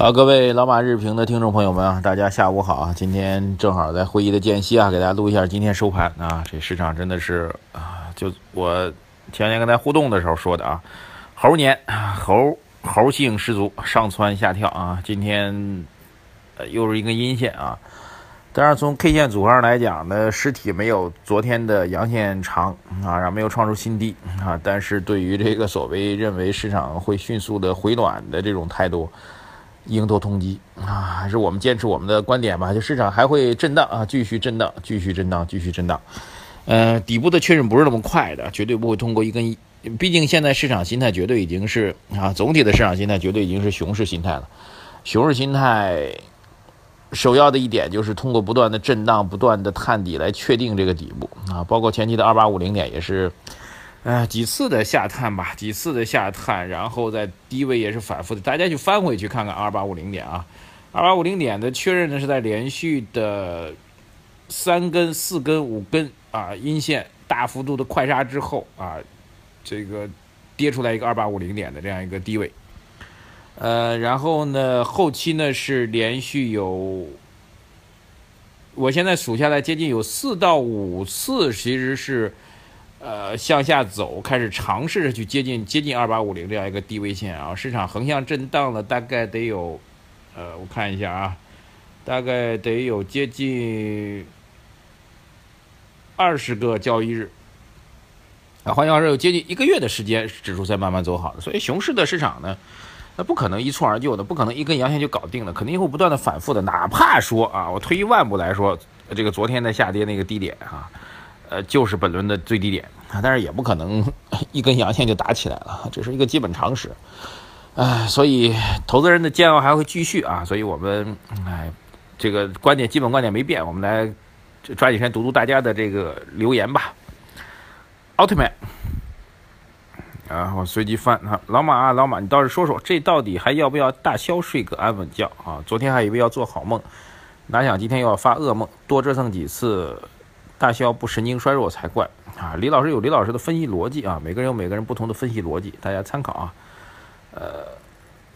好，各位老马日评的听众朋友们啊，大家下午好啊！今天正好在会议的间隙啊，给大家录一下今天收盘啊。这市场真的是啊，就我前天跟大家互动的时候说的啊，猴年猴猴性十足，上蹿下跳啊。今天呃又是一根阴线啊，当然从 K 线组合上来讲呢，实体没有昨天的阳线长啊，然后没有创出新低啊，但是对于这个所谓认为市场会迅速的回暖的这种态度。迎头痛击啊！还是我们坚持我们的观点吧，就市场还会震荡啊，继续震荡，继续震荡，继续震荡。呃，底部的确认不是那么快的，绝对不会通过一根。毕竟现在市场心态绝对已经是啊，总体的市场心态绝对已经是熊市心态了。熊市心态首要的一点就是通过不断的震荡、不断的探底来确定这个底部啊，包括前期的二八五零点也是。呃，几次的下探吧，几次的下探，然后在低位也是反复的。大家去翻回去看看二八五零点啊，二八五零点的确认呢是在连续的三根、四根、五根啊阴线大幅度的快杀之后啊，这个跌出来一个二八五零点的这样一个低位。呃，然后呢，后期呢是连续有，我现在数下来接近有四到五次，其实是。呃，向下走，开始尝试着去接近接近二八五零这样一个低位线啊。市场横向震荡了大概得有，呃，我看一下啊，大概得有接近二十个交易日啊，换句话说，有接近一个月的时间，指数在慢慢走好的。所以熊市的市场呢，那不可能一蹴而就的，不可能一根阳线就搞定了，肯定会不断的反复的。哪怕说啊，我退一万步来说，这个昨天的下跌那个低点啊。呃，就是本轮的最低点，但是也不可能 一根阳线就打起来了，这是一个基本常识。哎，所以投资人的煎熬还会继续啊，所以我们哎，这个观点基本观点没变，我们来抓紧时间读读大家的这个留言吧。奥特曼啊，我随机翻啊，老马啊，老马，你倒是说说，这到底还要不要大消睡个安稳觉啊？昨天还以为要做好梦，哪想今天又要发噩梦，多折腾几次。大消不神经衰弱才怪啊！李老师有李老师的分析逻辑啊，每个人有每个人不同的分析逻辑，大家参考啊。呃，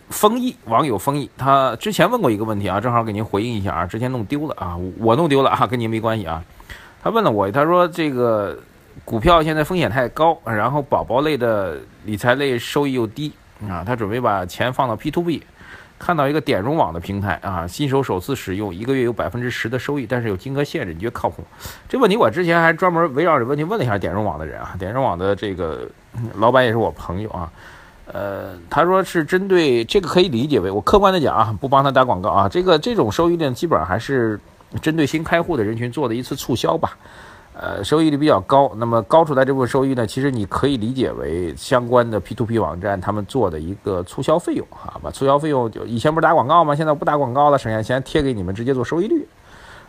丰毅网友丰毅，他之前问过一个问题啊，正好给您回应一下啊，之前弄丢了啊，我弄丢了啊，跟您没关系啊。他问了我，他说这个股票现在风险太高，然后宝宝类的理财类收益又低啊，他准备把钱放到 P to B。看到一个点融网的平台啊，新手首次使用一个月有百分之十的收益，但是有金额限制，你觉得靠谱？这问题我之前还专门围绕着问题问了一下点融网的人啊，点融网的这个老板也是我朋友啊，呃，他说是针对这个可以理解为我客观的讲啊，不帮他打广告啊，这个这种收益率基本上还是针对新开户的人群做的一次促销吧。呃，收益率比较高，那么高出来这部分收益呢，其实你可以理解为相关的 P2P 网站他们做的一个促销费用啊，把促销费用就以前不是打广告吗？现在不打广告了，省下钱贴给你们，直接做收益率，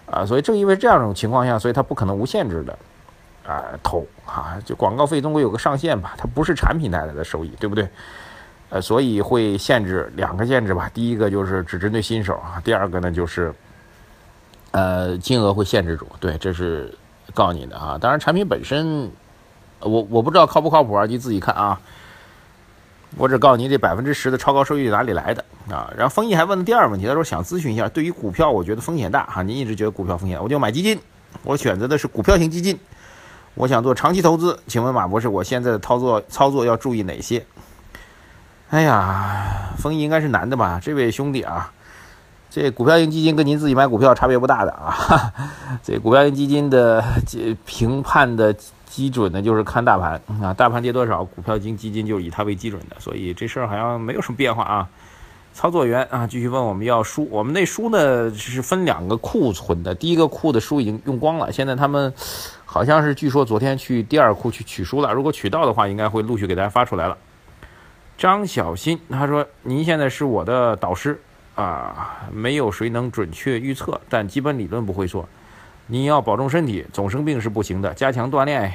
啊，所以正因为这样一种情况下，所以它不可能无限制的啊投啊，就广告费总归有个上限吧，它不是产品带来的收益，对不对？呃，所以会限制两个限制吧，第一个就是只针对新手啊，第二个呢就是呃金额会限制住，对，这是。告诉你的啊，当然产品本身，我我不知道靠不靠谱啊，你自己看啊。我只告诉你这百分之十的超高收益率哪里来的啊？然后丰毅还问了第二个问题，他说想咨询一下，对于股票我觉得风险大哈，您一直觉得股票风险，我就买基金，我选择的是股票型基金，我想做长期投资，请问马博士，我现在的操作操作要注意哪些？哎呀，丰毅应该是男的吧？这位兄弟啊。这股票型基金跟您自己买股票差别不大的啊，这股票型基金的这评判的基准呢，就是看大盘啊，大盘跌多少，股票型基金就以它为基准的，所以这事儿好像没有什么变化啊。操作员啊，继续问我们要书，我们那书呢是分两个库存的，第一个库的书已经用光了，现在他们好像是据说昨天去第二库去取书了，如果取到的话，应该会陆续给大家发出来了。张小新他说：“您现在是我的导师。”啊，没有谁能准确预测，但基本理论不会错。你要保重身体，总生病是不行的，加强锻炼。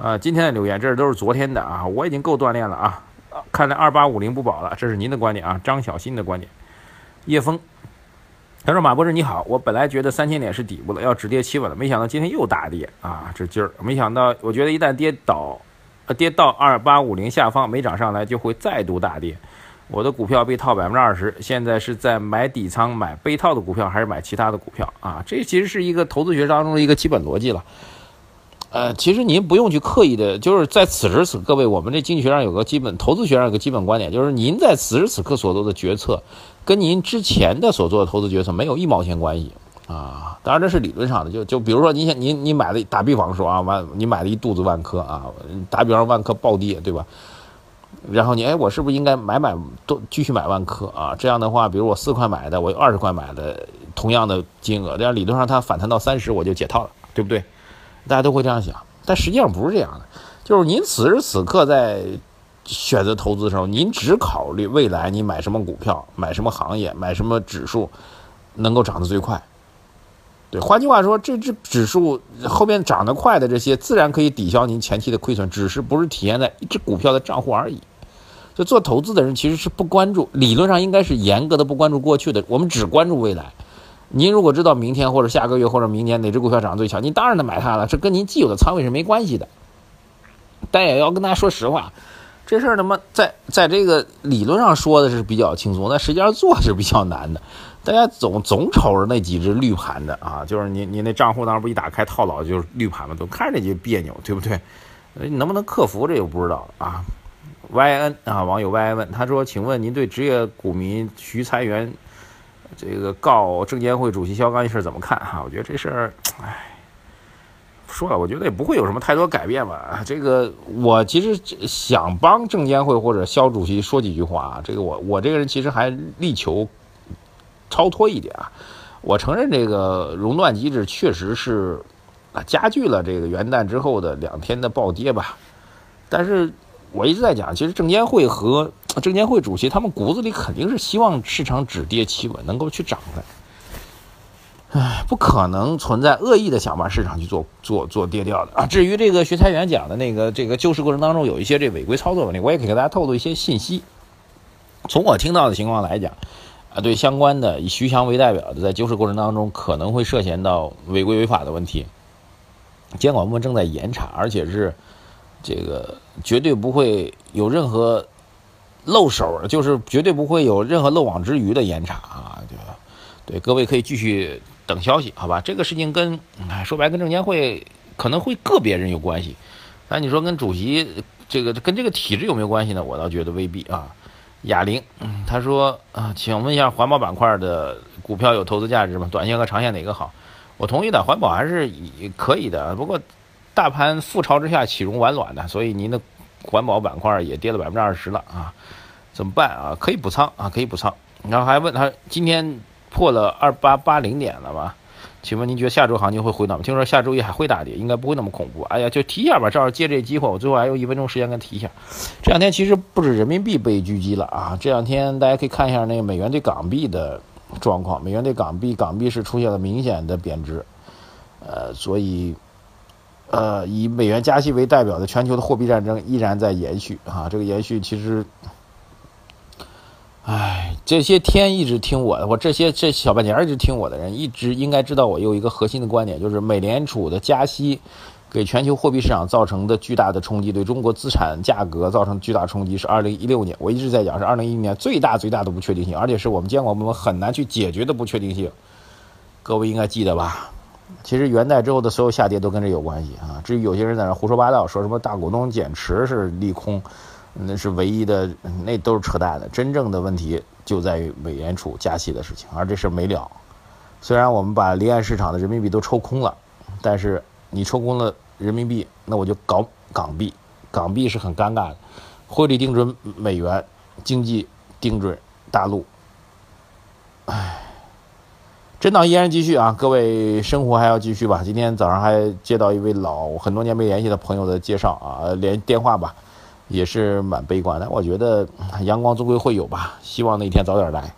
啊，今天的留言这都是昨天的啊，我已经够锻炼了啊。看来二八五零不保了，这是您的观点啊，张小新的观点。叶峰，他说马博士你好，我本来觉得三千点是底部了，要止跌企稳了，没想到今天又大跌啊，这劲儿，没想到，我觉得一旦跌倒，呃，跌到二八五零下方没涨上来，就会再度大跌。我的股票被套百分之二十，现在是在买底仓买被套的股票，还是买其他的股票啊？这其实是一个投资学当中的一个基本逻辑了。呃，其实您不用去刻意的，就是在此时此刻，各位，我们这经济学上有个基本，投资学上有个基本观点，就是您在此时此刻所做的决策，跟您之前的所做的投资决策没有一毛钱关系啊。当然这是理论上的，就就比如说，您想您你买的，打比方说啊，万你买了一肚子万科啊，打比方万科暴跌，对吧？然后你哎，我是不是应该买买都继续买万科啊？这样的话，比如我四块买的，我二十块买的，同样的金额，这样理论上它反弹到三十，我就解套了，对不对？大家都会这样想，但实际上不是这样的。就是您此时此刻在选择投资的时候，您只考虑未来你买什么股票、买什么行业、买什么指数能够涨得最快。对，换句话说，这只指数后面涨得快的这些，自然可以抵消您前期的亏损，只是不是体现在一只股票的账户而已。就做投资的人其实是不关注，理论上应该是严格的不关注过去的，我们只关注未来。您如果知道明天或者下个月或者明年哪只股票涨最强，您当然得买它了，这跟您既有的仓位是没关系的。但也要跟大家说实话，这事儿他妈在在这个理论上说的是比较轻松，但实际上做是比较难的。大家总总瞅着那几只绿盘的啊，就是你你那账户当时不一打开套牢就是绿盘嘛，总看着就别扭，对不对？你能不能克服这又不知道啊。YN 啊，网友 YN 问他说：“请问您对职业股民徐裁员这个告证监会主席肖钢一事怎么看？哈，我觉得这事儿，唉，说了，我觉得也不会有什么太多改变吧。这个我其实想帮证监会或者肖主席说几句话啊。这个我我这个人其实还力求。”超脱一点啊！我承认这个熔断机制确实是啊加剧了这个元旦之后的两天的暴跌吧。但是我一直在讲，其实证监会和 证监会主席他们骨子里肯定是希望市场止跌企稳，能够去涨的。唉，不可能存在恶意的想把市场去做做做跌掉的啊。至于这个徐财员讲的那个这个救市过程当中有一些这违规操作问题，我也可以给大家透露一些信息。从我听到的情况来讲。啊，对相关的以徐强为代表的，在救市过程当中可能会涉嫌到违规违法的问题，监管部门正在严查，而且是这个绝对不会有任何漏手，就是绝对不会有任何漏网之鱼的严查啊！对吧？对，各位可以继续等消息，好吧？这个事情跟说白跟证监会可能会个别人有关系，但你说跟主席这个跟这个体制有没有关系呢？我倒觉得未必啊。哑铃，他说啊，请问一下，环保板块的股票有投资价值吗？短线和长线哪个好？我同意的，环保还是可以的。不过，大盘覆巢之下岂容完卵呢？所以您的环保板块也跌了百分之二十了啊，怎么办啊？可以补仓啊，可以补仓。然后还问他今天破了二八八零点了吧？请问您觉得下周行情会回暖吗？听说下周一还会大跌，应该不会那么恐怖。哎呀，就提一下吧，正好借这机会，我最后还有一分钟时间跟提一下。这两天其实不止人民币被狙击了啊，这两天大家可以看一下那个美元对港币的状况，美元对港币，港币是出现了明显的贬值，呃，所以，呃，以美元加息为代表的全球的货币战争依然在延续啊，这个延续其实。唉，这些天一直听我的，我这些这小半年一直听我的人，一直应该知道我有一个核心的观点，就是美联储的加息给全球货币市场造成的巨大的冲击，对中国资产价格造成巨大冲击，是二零一六年，我一直在讲是二零一零年最大最大的不确定性，而且是我们监管部门很难去解决的不确定性。各位应该记得吧？其实元旦之后的所有下跌都跟这有关系啊。至于有些人在那胡说八道，说什么大股东减持是利空。那是唯一的，那都是扯淡的。真正的问题就在于美联储加息的事情，而这事没了。虽然我们把离岸市场的人民币都抽空了，但是你抽空了人民币，那我就搞港币，港币是很尴尬的。汇率定准美元，经济定准大陆。唉，震荡依然继续啊！各位生活还要继续吧。今天早上还接到一位老很多年没联系的朋友的介绍啊，连电话吧。也是蛮悲观的，我觉得阳光终归会有吧，希望那一天早点来。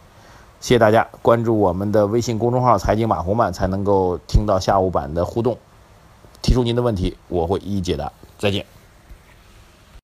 谢谢大家关注我们的微信公众号“财经马红漫”，才能够听到下午版的互动。提出您的问题，我会一一解答。再见。